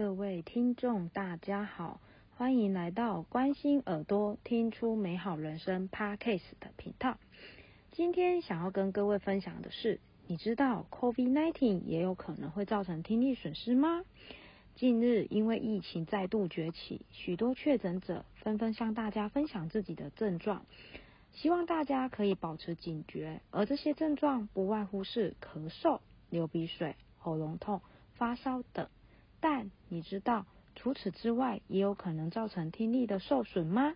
各位听众，大家好，欢迎来到关心耳朵听出美好人生 Podcast 的频道。今天想要跟各位分享的是，你知道 COVID-19 也有可能会造成听力损失吗？近日因为疫情再度崛起，许多确诊者纷纷向大家分享自己的症状，希望大家可以保持警觉。而这些症状不外乎是咳嗽、流鼻水、喉咙痛、发烧等。但你知道，除此之外，也有可能造成听力的受损吗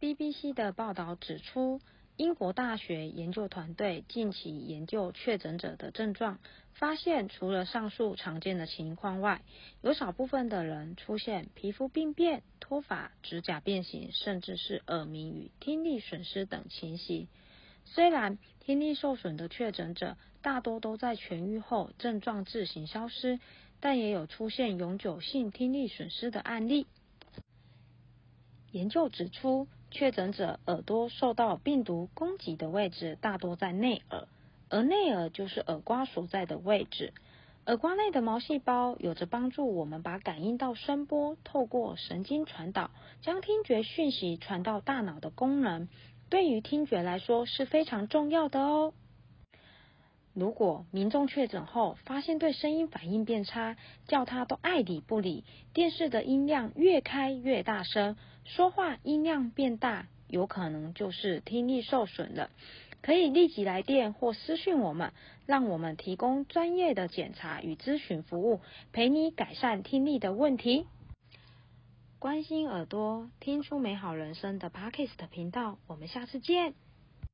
？BBC 的报道指出，英国大学研究团队近期研究确诊者的症状，发现除了上述常见的情况外，有少部分的人出现皮肤病变、脱发、指甲变形，甚至是耳鸣与听力损失等情形。虽然听力受损的确诊者大多都在痊愈后症状自行消失。但也有出现永久性听力损失的案例。研究指出，确诊者耳朵受到病毒攻击的位置大多在内耳，而内耳就是耳瓜所在的位置。耳瓜内的毛细胞有着帮助我们把感应到声波透过神经传导，将听觉讯息传到大脑的功能，对于听觉来说是非常重要的哦。如果民众确诊后发现对声音反应变差，叫他都爱理不理，电视的音量越开越大声，说话音量变大，有可能就是听力受损了。可以立即来电或私讯我们，让我们提供专业的检查与咨询服务，陪你改善听力的问题。关心耳朵，听出美好人生的 Parkes 的频道，我们下次见。